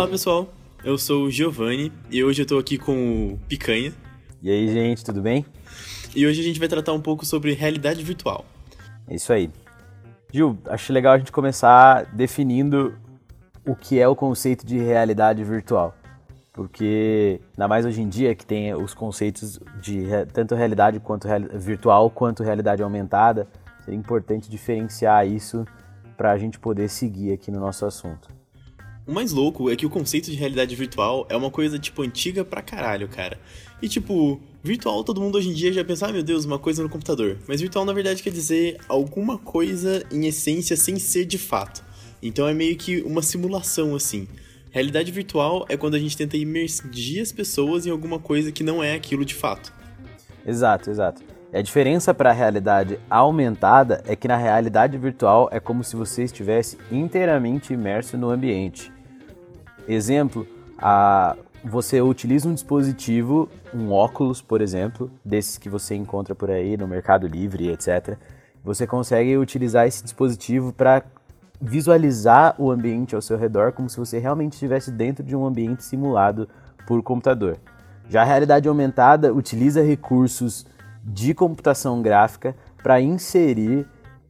Olá pessoal, eu sou o Giovanni e hoje eu tô aqui com o Picanha. E aí, gente, tudo bem? E hoje a gente vai tratar um pouco sobre realidade virtual. É isso aí. Gil, acho legal a gente começar definindo o que é o conceito de realidade virtual. Porque, ainda mais hoje em dia, que tem os conceitos de tanto realidade quanto real, virtual quanto realidade aumentada, seria importante diferenciar isso para a gente poder seguir aqui no nosso assunto. O mais louco é que o conceito de realidade virtual é uma coisa, tipo, antiga pra caralho, cara. E, tipo, virtual todo mundo hoje em dia já pensa, ah, meu Deus, uma coisa no computador. Mas virtual, na verdade, quer dizer alguma coisa em essência sem ser de fato. Então é meio que uma simulação, assim. Realidade virtual é quando a gente tenta imergir as pessoas em alguma coisa que não é aquilo de fato. Exato, exato. A diferença para a realidade aumentada é que na realidade virtual é como se você estivesse inteiramente imerso no ambiente. Exemplo, a, você utiliza um dispositivo, um óculos, por exemplo, desses que você encontra por aí no Mercado Livre, etc. Você consegue utilizar esse dispositivo para visualizar o ambiente ao seu redor como se você realmente estivesse dentro de um ambiente simulado por computador. Já a realidade aumentada utiliza recursos de computação gráfica para inserir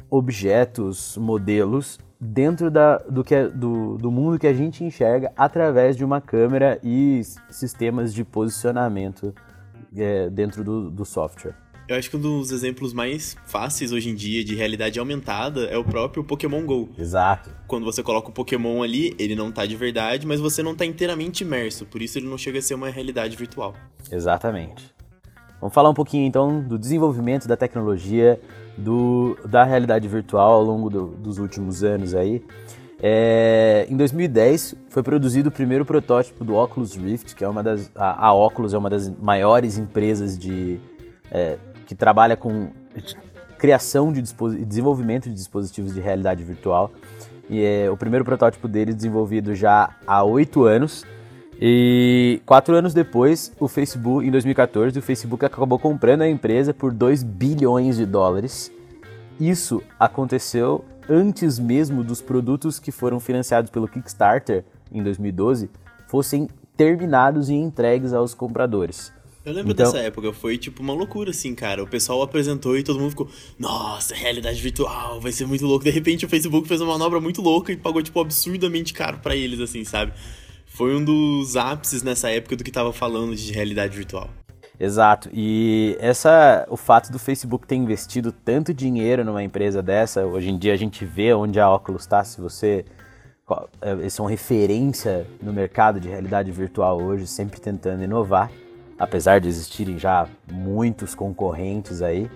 objetos, modelos dentro da, do, que é, do, do mundo que a gente enxerga através de uma câmera e sistemas de posicionamento é, dentro do, do software. Eu acho que um dos exemplos mais fáceis hoje em dia de realidade aumentada é o próprio Pokémon GO. Exato. Quando você coloca o Pokémon ali, ele não tá de verdade, mas você não tá inteiramente imerso, por isso ele não chega a ser uma realidade virtual. Exatamente. Vamos falar um pouquinho então do desenvolvimento da tecnologia do, da realidade virtual ao longo do, dos últimos anos aí. É, em 2010 foi produzido o primeiro protótipo do Oculus Rift, que é uma das a, a Oculus é uma das maiores empresas de é, que trabalha com criação de desenvolvimento de dispositivos de realidade virtual. E é o primeiro protótipo dele desenvolvido já há oito anos. E quatro anos depois, o Facebook, em 2014, o Facebook acabou comprando a empresa por 2 bilhões de dólares. Isso aconteceu antes mesmo dos produtos que foram financiados pelo Kickstarter em 2012 fossem terminados e entregues aos compradores. Eu lembro então... dessa época, foi tipo uma loucura assim, cara. O pessoal apresentou e todo mundo ficou, nossa, realidade virtual, vai ser muito louco. De repente o Facebook fez uma manobra muito louca e pagou, tipo, absurdamente caro para eles, assim, sabe? Foi um dos ápices nessa época do que estava falando de realidade virtual. Exato. E essa, o fato do Facebook ter investido tanto dinheiro numa empresa dessa, hoje em dia a gente vê onde a Oculus está. Se você é, eles são referência no mercado de realidade virtual hoje, sempre tentando inovar, apesar de existirem já muitos concorrentes aí.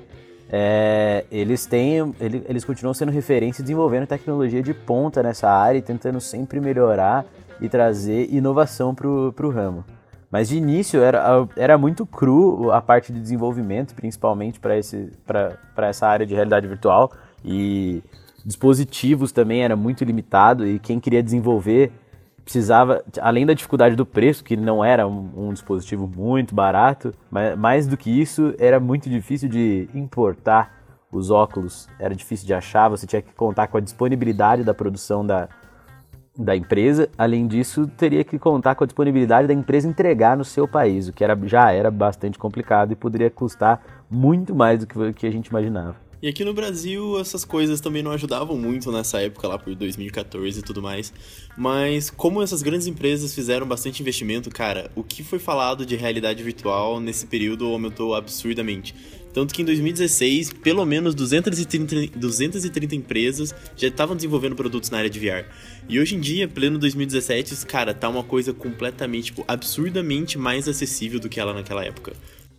É, eles têm, eles continuam sendo referência desenvolvendo tecnologia de ponta nessa área e tentando sempre melhorar e trazer inovação para o ramo. Mas de início era, era muito cru a parte de desenvolvimento, principalmente para essa área de realidade virtual. E dispositivos também era muito limitado e quem queria desenvolver precisava, além da dificuldade do preço, que não era um, um, dispositivo muito barato, mas mais do que isso, era muito difícil de importar os óculos, era difícil de achar, você tinha que contar com a disponibilidade da produção da, da empresa. Além disso, teria que contar com a disponibilidade da empresa entregar no seu país, o que era, já era bastante complicado e poderia custar muito mais do que, que a gente imaginava. E aqui no Brasil essas coisas também não ajudavam muito nessa época lá por 2014 e tudo mais. Mas como essas grandes empresas fizeram bastante investimento, cara, o que foi falado de realidade virtual nesse período aumentou absurdamente. Tanto que em 2016, pelo menos 230, 230 empresas já estavam desenvolvendo produtos na área de VR. E hoje em dia, pleno 2017, cara, tá uma coisa completamente, tipo, absurdamente mais acessível do que ela naquela época.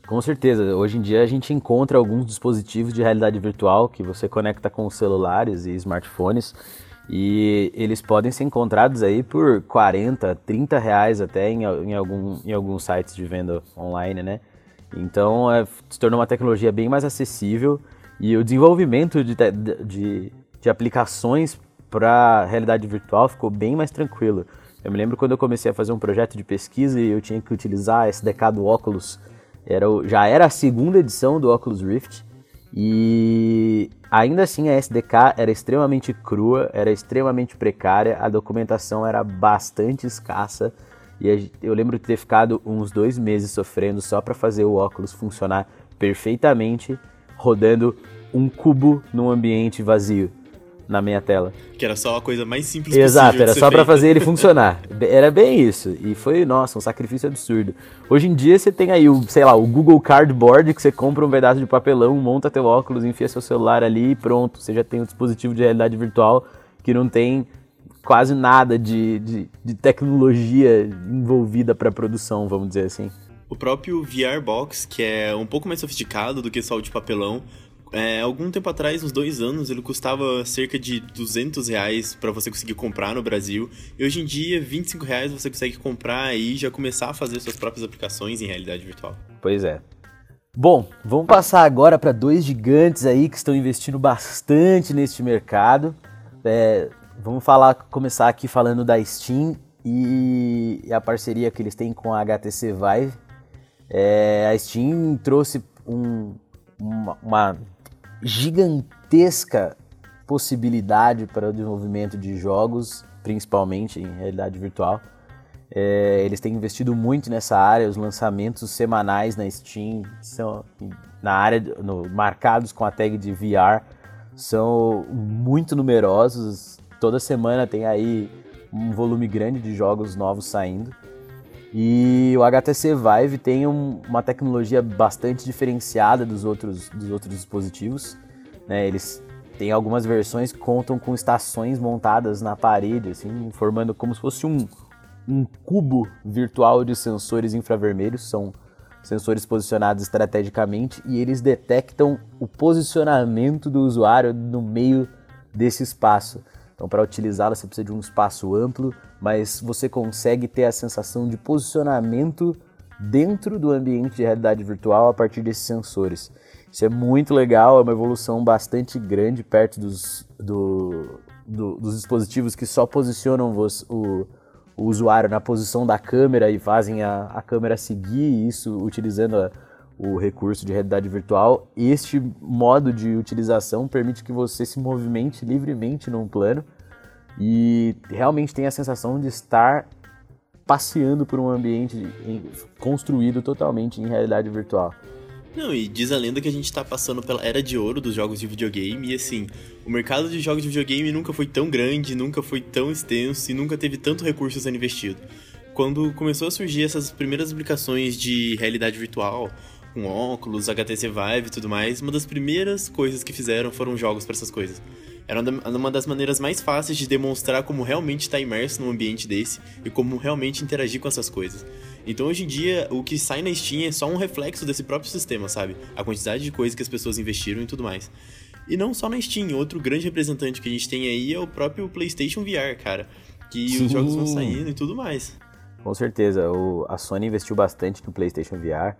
Com certeza, hoje em dia a gente encontra alguns dispositivos de realidade virtual que você conecta com celulares e smartphones e eles podem ser encontrados aí por 40, 30 reais até em, em, algum, em alguns sites de venda online, né? Então é, se tornou uma tecnologia bem mais acessível e o desenvolvimento de, de, de aplicações para realidade virtual ficou bem mais tranquilo. Eu me lembro quando eu comecei a fazer um projeto de pesquisa e eu tinha que utilizar a SDK do Oculus. Era já era a segunda edição do Oculus Rift E ainda assim a SDK era extremamente crua, era extremamente precária, a documentação era bastante escassa e eu lembro de ter ficado uns dois meses sofrendo só para fazer o óculos funcionar perfeitamente, rodando um cubo num ambiente vazio na minha tela. Que era só a coisa mais simples Exato, era só para fazer ele funcionar. Era bem isso. E foi, nossa, um sacrifício absurdo. Hoje em dia você tem aí o, sei lá, o Google Cardboard, que você compra um pedaço de papelão, monta teu óculos, enfia seu celular ali e pronto. Você já tem um dispositivo de realidade virtual que não tem quase nada de, de, de tecnologia envolvida para produção, vamos dizer assim. O próprio VR Box, que é um pouco mais sofisticado do que só o de papelão, é, algum tempo atrás, uns dois anos, ele custava cerca de 200 reais para você conseguir comprar no Brasil. E hoje em dia, 25 reais você consegue comprar e já começar a fazer suas próprias aplicações em realidade virtual. Pois é. Bom, vamos passar agora para dois gigantes aí que estão investindo bastante neste mercado. É, vamos falar, começar aqui falando da Steam e a parceria que eles têm com a HTC Vive. É, a Steam trouxe um, uma, uma gigantesca possibilidade para o desenvolvimento de jogos, principalmente em realidade virtual. É, eles têm investido muito nessa área, os lançamentos semanais na Steam são na área no, marcados com a tag de VR são muito numerosos. Toda semana tem aí um volume grande de jogos novos saindo. E o HTC Vive tem um, uma tecnologia bastante diferenciada dos outros, dos outros dispositivos. Né? Eles têm algumas versões que contam com estações montadas na parede, assim, formando como se fosse um, um cubo virtual de sensores infravermelhos. São sensores posicionados estrategicamente e eles detectam o posicionamento do usuário no meio desse espaço. Então, para utilizá-la, você precisa de um espaço amplo, mas você consegue ter a sensação de posicionamento dentro do ambiente de realidade virtual a partir desses sensores. Isso é muito legal, é uma evolução bastante grande perto dos, do, do, dos dispositivos que só posicionam o, o, usuário na posição da câmera e fazem a, a câmera seguir isso utilizando a, o recurso de realidade virtual. Este modo de utilização permite que você se movimente livremente num plano e realmente tem a sensação de estar passeando por um ambiente construído totalmente em realidade virtual. Não, e diz a lenda que a gente tá passando pela era de ouro dos jogos de videogame, e assim, o mercado de jogos de videogame nunca foi tão grande, nunca foi tão extenso e nunca teve tanto recurso sendo investido. Quando começou a surgir essas primeiras aplicações de realidade virtual, com óculos, HTC Vive e tudo mais, uma das primeiras coisas que fizeram foram jogos para essas coisas. Era uma das maneiras mais fáceis de demonstrar como realmente está imerso num ambiente desse e como realmente interagir com essas coisas. Então hoje em dia, o que sai na Steam é só um reflexo desse próprio sistema, sabe? A quantidade de coisas que as pessoas investiram e tudo mais. E não só na Steam, outro grande representante que a gente tem aí é o próprio PlayStation VR, cara. Que Sim. os jogos vão saindo e tudo mais. Com certeza, o, a Sony investiu bastante no PlayStation VR.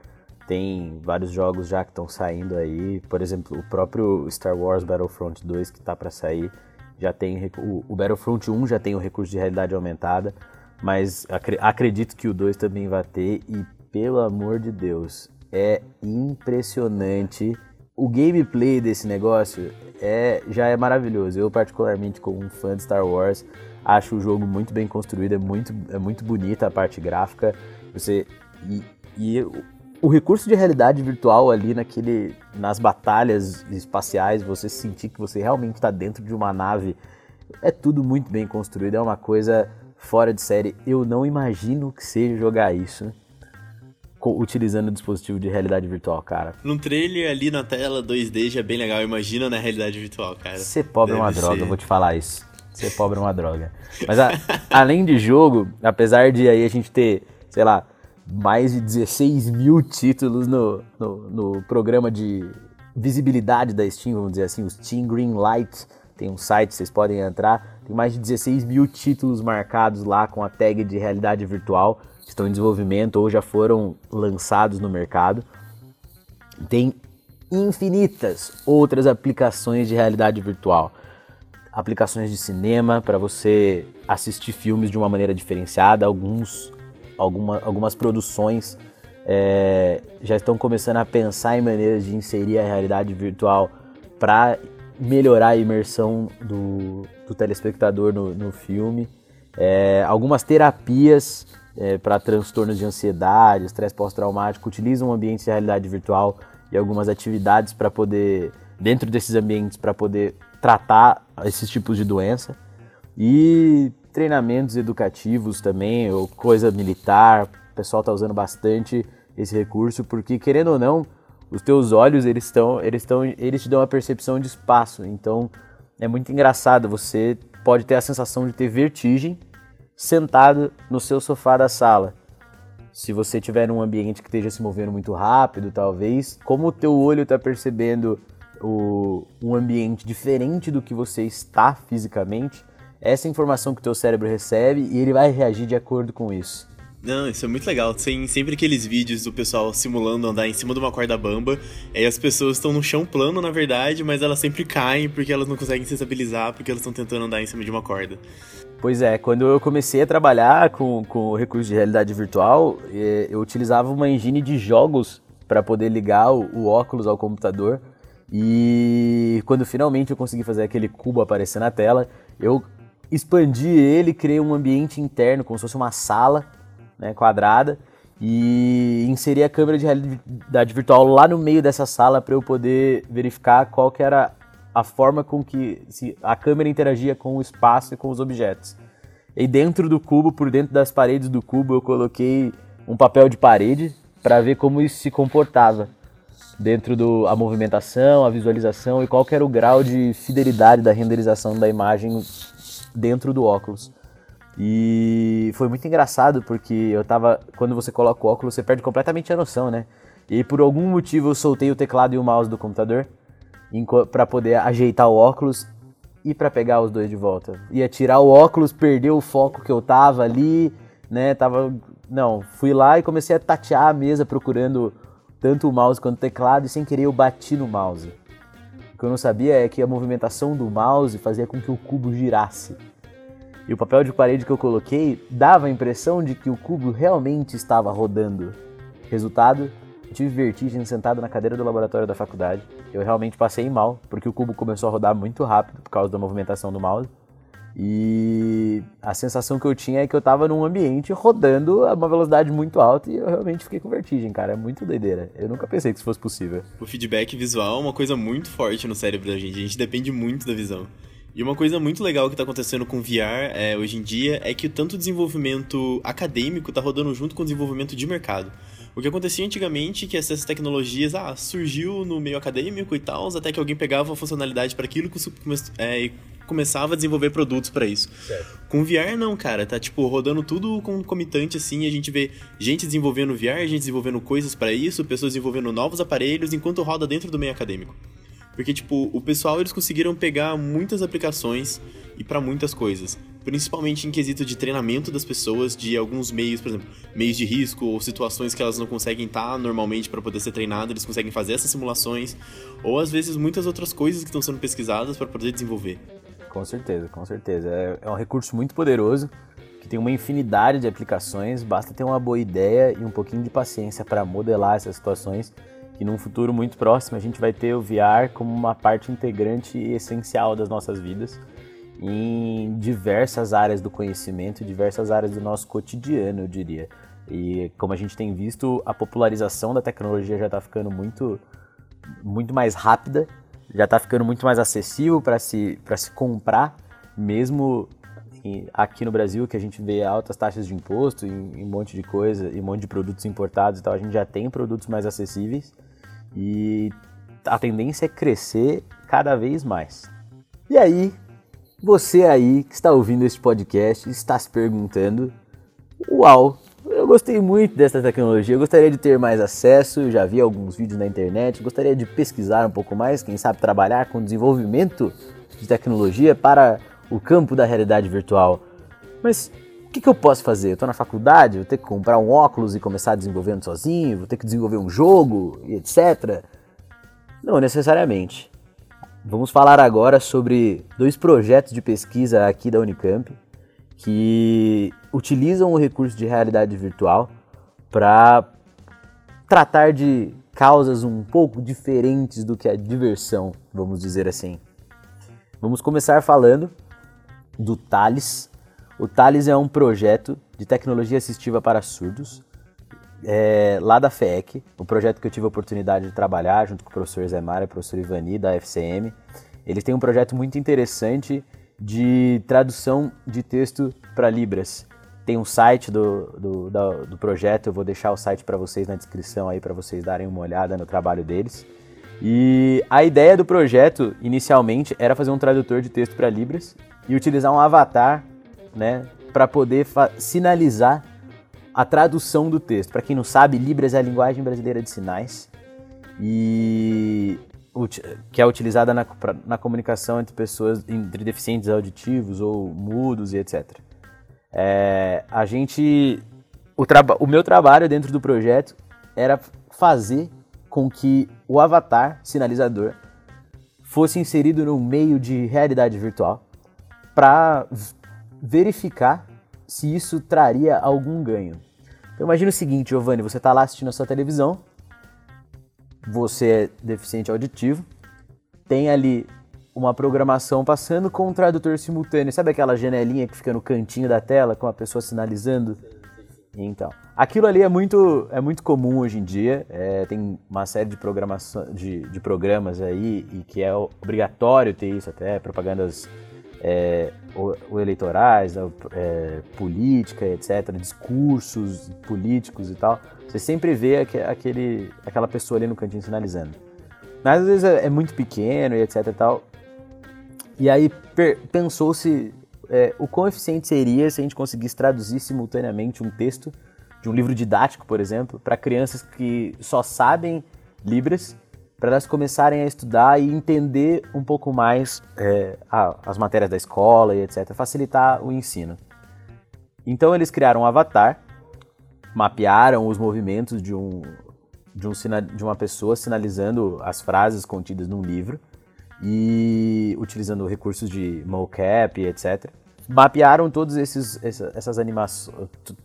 Tem vários jogos já que estão saindo aí, por exemplo, o próprio Star Wars Battlefront 2 que está para sair, já tem o, Battlefront 1 já tem o recurso de realidade aumentada, mas acre, acredito que o 2 também vai ter e pelo amor de Deus, é impressionante. O gameplay desse negócio é já é maravilhoso. Eu particularmente como um fã de Star Wars, acho o jogo muito bem construído, é muito é muito bonita a parte gráfica. Você e, e o recurso de realidade virtual ali naquele, nas batalhas espaciais, você sentir que você realmente está dentro de uma nave, é tudo muito bem construído, é uma coisa fora de série. Eu não imagino que seja jogar isso utilizando o dispositivo de realidade virtual, cara. Num trailer ali na tela 2D já é bem legal, imagina na realidade virtual, cara. Ser pobre Deve é uma ser. droga, eu vou te falar isso. Ser pobre é uma droga. Mas a, além de jogo, apesar de aí a gente ter, sei lá, mais de 16 mil títulos no, no, no, programa de visibilidade da Steam, vamos dizer assim, o Steam Greenlight. Tem um site, vocês podem entrar. Tem mais de 16 mil títulos marcados lá com a tag de realidade virtual, que estão em desenvolvimento ou já foram lançados no mercado. Tem infinitas outras aplicações de realidade virtual. Aplicações de cinema para você assistir filmes de uma maneira diferenciada, alguns alguma, algumas produções é, já estão começando a pensar em maneiras de inserir a realidade virtual para melhorar a imersão do, do telespectador no, no filme. É, algumas terapias é, para transtornos de ansiedade, estresse pós-traumático utilizam ambientes de realidade virtual e algumas atividades para poder, dentro desses ambientes, para poder tratar esses tipos de doença. E treinamentos educativos também, ou coisa militar, o pessoal está usando bastante esse recurso, porque querendo ou não, os teus olhos eles estão, eles estão, eles te dão uma percepção de espaço. Então é muito engraçado. Você pode ter a sensação de ter vertigem sentado no seu sofá da sala. Se você tiver num ambiente que esteja se movendo muito rápido, talvez, como o teu olho está percebendo o, um ambiente diferente do que você está fisicamente, essa informação que o teu cérebro recebe e ele vai reagir de acordo com isso. Não, isso é muito legal. Tem sempre aqueles vídeos do pessoal simulando andar em cima de uma corda bamba. Aí as pessoas estão no chão plano, na verdade, mas elas sempre caem porque elas não conseguem se estabilizar porque elas estão tentando andar em cima de uma corda. Pois é, quando eu comecei a trabalhar com, com o recurso de realidade virtual, é, eu utilizava uma engine de jogos para poder ligar o, o óculos ao computador. E quando finalmente eu consegui fazer aquele cubo aparecer na tela, eu expandi ele, criei um ambiente interno, como se fosse uma sala né, quadrada, e inseri a câmera de realidade virtual lá no meio dessa sala para eu poder verificar qual que era a forma com que a câmera interagia com o espaço e com os objetos. E dentro do cubo, por dentro das paredes do cubo, eu coloquei um papel de parede para ver como isso se comportava dentro do a movimentação, a visualização e qual era o grau de fidelidade da renderização da imagem dentro do óculos. E foi muito engraçado porque eu tava. Quando você coloca o óculos, você perde completamente a noção, né? E por algum motivo eu soltei o teclado e o mouse do computador para poder ajeitar o óculos e para pegar os dois de volta. Ia tirar o óculos, perder o foco que eu tava ali, né? Tava. Não, fui lá e comecei a tatear a mesa procurando tanto o mouse quanto o teclado e sem querer eu bati no mouse. O que eu não sabia é que a movimentação do mouse fazia com que o cubo girasse. E o papel de parede que eu coloquei dava a impressão de que o cubo realmente estava rodando. Resultado, eu tive vertigem sentado na cadeira do laboratório da faculdade. Eu realmente passei mal, porque o cubo começou a rodar muito rápido por causa da movimentação do mouse. E a sensação que eu tinha é que eu estava num ambiente rodando a uma velocidade muito alta e eu realmente fiquei com vertigem, cara. É muito doideira. Eu nunca pensei que isso fosse possível. O feedback visual é uma coisa muito forte no cérebro da gente. A gente depende muito da visão. E uma coisa muito legal que está acontecendo com VR é, hoje em dia é que tanto o desenvolvimento acadêmico está rodando junto com o desenvolvimento de mercado. O que acontecia antigamente é que essas tecnologias ah, surgiu no meio acadêmico e tal, até que alguém pegava a funcionalidade para aquilo é, e começava a desenvolver produtos para isso. Certo. Com VR não, cara, tá tipo rodando tudo concomitante assim, a gente vê gente desenvolvendo VR, gente desenvolvendo coisas para isso, pessoas desenvolvendo novos aparelhos enquanto roda dentro do meio acadêmico. Porque, tipo, o pessoal eles conseguiram pegar muitas aplicações e para muitas coisas. Principalmente em quesito de treinamento das pessoas, de alguns meios, por exemplo, meios de risco ou situações que elas não conseguem estar normalmente para poder ser treinado, eles conseguem fazer essas simulações, ou às vezes muitas outras coisas que estão sendo pesquisadas para poder desenvolver. Com certeza, com certeza. É, é um recurso muito poderoso que tem uma infinidade de aplicações, basta ter uma boa ideia e um pouquinho de paciência para modelar essas situações que num futuro muito próximo a gente vai ter o VR como uma parte integrante e essencial das nossas vidas em diversas áreas do conhecimento, diversas áreas do nosso cotidiano, eu diria. E como a gente tem visto, a popularização da tecnologia já está ficando muito, muito mais rápida, já está ficando muito mais acessível para se, se comprar, mesmo aqui no Brasil, que a gente vê altas taxas de imposto e um monte de coisa, e um monte de produtos importados e tal, a gente já tem produtos mais acessíveis. E a tendência é crescer cada vez mais. E aí, você aí que está ouvindo este podcast está se perguntando: Uau, eu gostei muito dessa tecnologia, eu gostaria de ter mais acesso, já vi alguns vídeos na internet, gostaria de pesquisar um pouco mais, quem sabe trabalhar com desenvolvimento de tecnologia para o campo da realidade virtual. Mas o que, que, eu posso fazer? Eu estou na faculdade, vou ter que comprar um óculos e começar desenvolvendo sozinho, vou ter que desenvolver um jogo e etc. Não necessariamente. Vamos falar agora sobre dois projetos de pesquisa aqui da Unicamp que utilizam o recurso de realidade virtual para tratar de causas um pouco diferentes do que a diversão, vamos dizer assim. Vamos começar falando do Thales. O Thales é um projeto de tecnologia assistiva para surdos, é, lá da FEC, o projeto que eu tive a oportunidade de trabalhar junto com o professor Zé Mara e o professor Ivani, da FCM. Eles têm um projeto muito interessante de tradução de texto para Libras. Tem um site do, do, do, projeto, eu vou deixar o site para vocês na descrição aí para vocês darem uma olhada no trabalho deles. E a ideia do projeto inicialmente era fazer um tradutor de texto para Libras e utilizar um avatar, né, para poder sinalizar a tradução do texto. Para quem não sabe, Libras é a linguagem brasileira de sinais e que é utilizada na, na comunicação entre pessoas entre deficientes auditivos ou mudos e etc. É, a gente o, o meu trabalho dentro do projeto era fazer com que o avatar sinalizador fosse inserido no meio de realidade virtual para verificar se isso traria algum ganho. Então imagina o seguinte, Giovanni, você está lá assistindo a sua televisão, você é deficiente auditivo, tem ali uma programação passando com um tradutor simultâneo. Sabe aquela janelinha que fica no cantinho da tela com a pessoa sinalizando? Então, aquilo ali é muito, é muito comum hoje em dia. É, tem uma série de, programação, de, de programas aí e que é obrigatório ter isso até, propagandas é, o, eleitorais, é, política, etc., discursos políticos e tal, você sempre vê aquele, aquela pessoa ali no cantinho sinalizando. Mas às vezes é, é muito pequeno e etc e tal. E aí pensou-se é, o quão eficiente seria se a gente conseguisse traduzir simultaneamente um texto de um livro didático, por exemplo, para crianças que só sabem Libras para elas começarem a estudar e entender um pouco mais é, a, as matérias da escola e etc., facilitar o ensino. Então eles criaram um avatar, mapearam os movimentos de, um, de, um, de uma pessoa sinalizando as frases contidas num livro e utilizando recursos de mocap etc. Mapearam todos esses essas animações,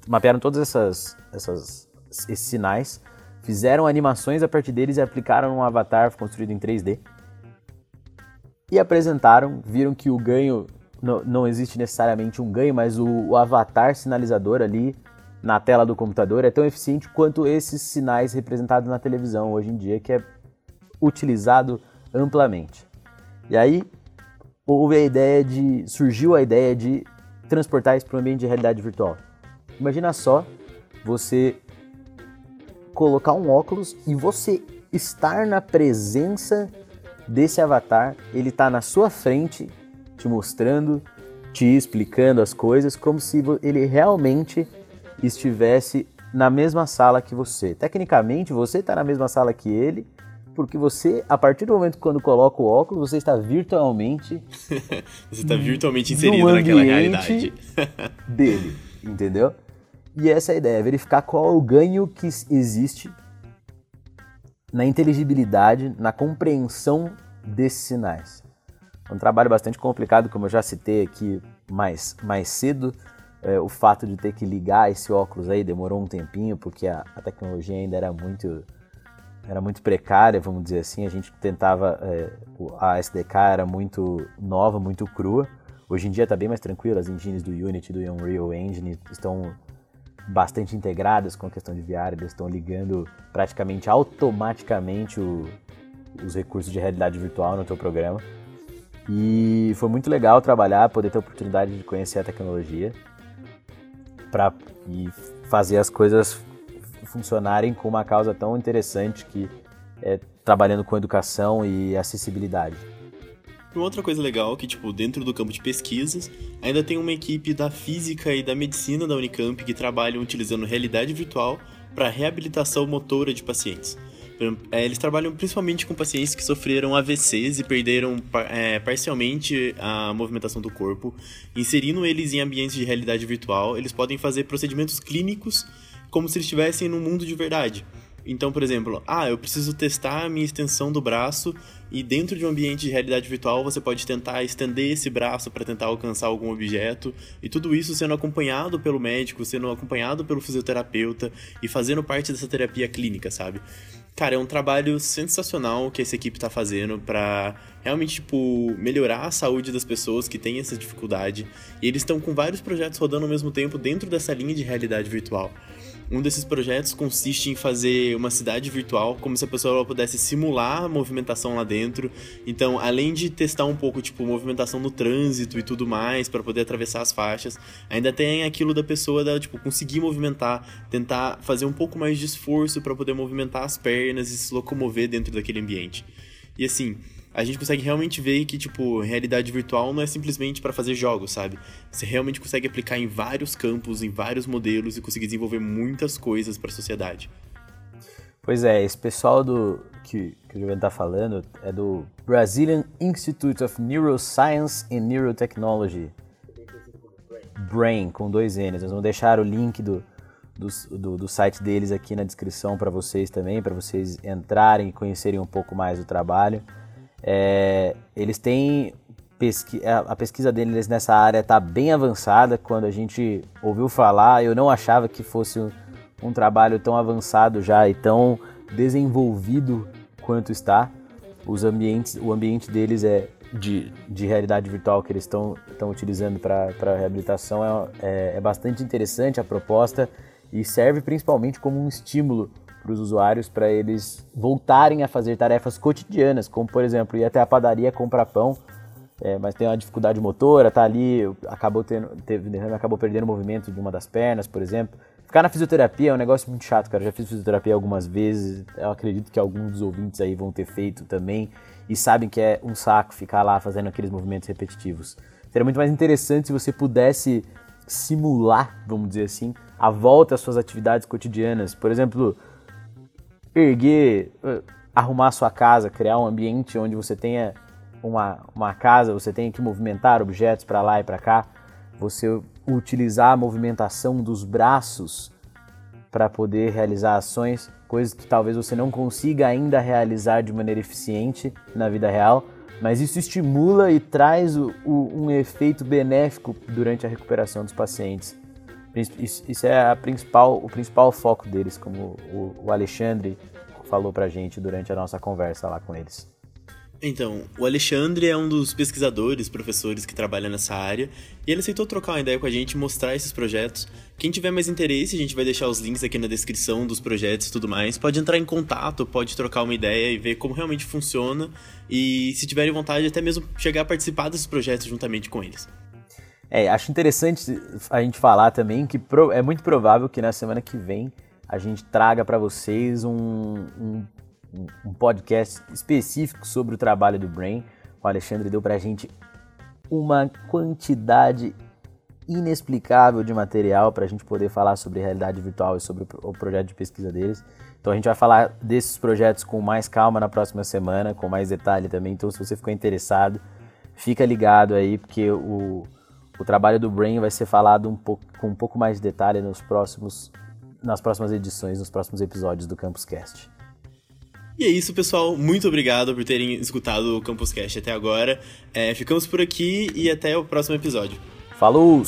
mapearam todas essas, essas esses sinais fizeram animações a partir deles e aplicaram um avatar construído em 3D. E apresentaram, viram que o ganho não, não existe necessariamente um ganho, mas o, o avatar sinalizador ali na tela do computador é tão eficiente quanto esses sinais representados na televisão hoje em dia, que é utilizado amplamente. E aí houve a ideia de surgiu a ideia de transportar isso para um ambiente de realidade virtual. Imagina só você colocar um óculos e você estar na presença desse avatar, ele está na sua frente, te mostrando, te explicando as coisas, como se ele realmente estivesse na mesma sala que você. Tecnicamente, você está na mesma sala que ele, porque você, a partir do momento quando coloca o óculos, você está virtualmente. você está virtualmente inserido naquela realidade dele, entendeu? E essa é a ideia, verificar qual é o ganho que existe na inteligibilidade, na compreensão desses sinais. É um trabalho bastante complicado, como eu já citei aqui mais, mais cedo. É, o fato de ter que ligar esse óculos aí demorou um tempinho, porque a, a tecnologia ainda era muito, era muito precária, vamos dizer assim. A gente tentava. É, a SDK era muito nova, muito crua. Hoje em dia está bem mais tranquilo, as engines do Unity, do Unreal Engine estão bastante integradas com a questão de VR, eles estão ligando praticamente automaticamente o, os recursos de realidade virtual no teu programa. E foi muito legal trabalhar, poder ter a oportunidade de conhecer a tecnologia para e fazer as coisas funcionarem com uma causa tão interessante que é trabalhando com educação e acessibilidade. Uma outra coisa legal é que, tipo, dentro do campo de pesquisas, ainda tem uma equipe da física e da medicina da Unicamp que trabalham utilizando realidade virtual para reabilitação motora de pacientes. É, eles trabalham principalmente com pacientes que sofreram AVCs e perderam é, parcialmente a movimentação do corpo. Inserindo eles em ambientes de realidade virtual, eles podem fazer procedimentos clínicos como se estivessem no mundo de verdade. Então, por exemplo, ah, eu preciso testar a minha extensão do braço e dentro de um ambiente de realidade virtual você pode tentar estender esse braço para tentar alcançar algum objeto e tudo isso sendo acompanhado pelo médico, sendo acompanhado pelo fisioterapeuta e fazendo parte dessa terapia clínica, sabe? Cara, é um trabalho sensacional que essa equipe tá fazendo para realmente, tipo, melhorar a saúde das pessoas que têm essa dificuldade. E eles estão com vários projetos rodando ao mesmo tempo dentro dessa linha de realidade virtual. Um desses projetos consiste em fazer uma cidade virtual, como se a pessoa pudesse simular a movimentação lá dentro. Então, além de testar um pouco, tipo, movimentação no trânsito e tudo mais, para poder atravessar as faixas, ainda tem aquilo da pessoa, da, tipo, conseguir movimentar, tentar fazer um pouco mais de esforço para poder movimentar as pernas e se locomover dentro daquele ambiente. E assim, a gente consegue realmente ver que, tipo, realidade virtual não é simplesmente para fazer jogos, sabe? Você realmente consegue aplicar em vários campos, em vários modelos e conseguir desenvolver muitas coisas para a sociedade. Pois é, esse pessoal do que, que o Juliano tá falando é do Brazilian Institute of Neuroscience and Neurotechnology. Brain, com dois N's. Nós vamos deixar o link do, do, do, do site deles aqui na descrição para vocês também, para vocês entrarem e conhecerem um pouco mais do trabalho. É, eles têm pesqui a pesquisa deles nessa área está bem avançada. Quando a gente ouviu falar, eu não achava que fosse um, um trabalho tão avançado já e tão desenvolvido quanto está. Os ambientes, o ambiente deles é de, de realidade virtual que eles estão utilizando para reabilitação é, é, é bastante interessante a proposta e serve principalmente como um estímulo para os usuários para eles voltarem a fazer tarefas cotidianas, como por exemplo ir até a padaria comprar pão, é, mas tem uma dificuldade motora, tá ali, acabou tendo, teve, acabou perdendo o movimento de uma das pernas, por exemplo. Ficar na fisioterapia é um negócio muito chato, cara. Eu já fiz fisioterapia algumas vezes, eu acredito que alguns dos ouvintes aí vão ter feito também e sabem que é um saco ficar lá fazendo aqueles movimentos repetitivos. Seria muito mais interessante se você pudesse simular, vamos dizer assim, a volta às suas atividades cotidianas. Por exemplo, erguer, arrumar a sua casa, criar um ambiente onde você tenha uma, uma casa, você tenha que movimentar objetos para lá e para cá, você utilizar a movimentação dos braços para poder realizar ações, coisas que talvez você não consiga ainda realizar de maneira eficiente na vida real, mas isso estimula e traz o, o, um efeito benéfico durante a recuperação dos pacientes. Isso, é principal, o principal foco deles, como o, Alexandre falou pra gente durante a nossa conversa lá com eles. Então, o Alexandre é um dos pesquisadores, professores que trabalha nessa área, e ele aceitou trocar uma ideia com a gente mostrar esses projetos. Quem tiver mais interesse, a gente vai deixar os links aqui na descrição dos projetos e tudo mais. Pode entrar em contato, pode trocar uma ideia e ver como realmente funciona, e se tiverem vontade, até mesmo chegar a participar desses projetos juntamente com eles. É, acho interessante a gente falar também que é muito provável que na semana que vem a gente traga para vocês um, um, um, podcast específico sobre o trabalho do Brain. O Alexandre deu para a gente uma quantidade inexplicável de material para a gente poder falar sobre realidade virtual e sobre o projeto de pesquisa deles. Então a gente vai falar desses projetos com mais calma na próxima semana, com mais detalhe também. Então se você ficou interessado, fica ligado aí, porque o o trabalho do Brain vai ser falado um pouco, com um pouco mais de detalhe nos próximos, nas próximas edições, nos próximos episódios do Campus Cast. E é isso, pessoal. Muito obrigado por terem escutado o Campus Cast até agora. É, ficamos por aqui e até o próximo episódio. Falou!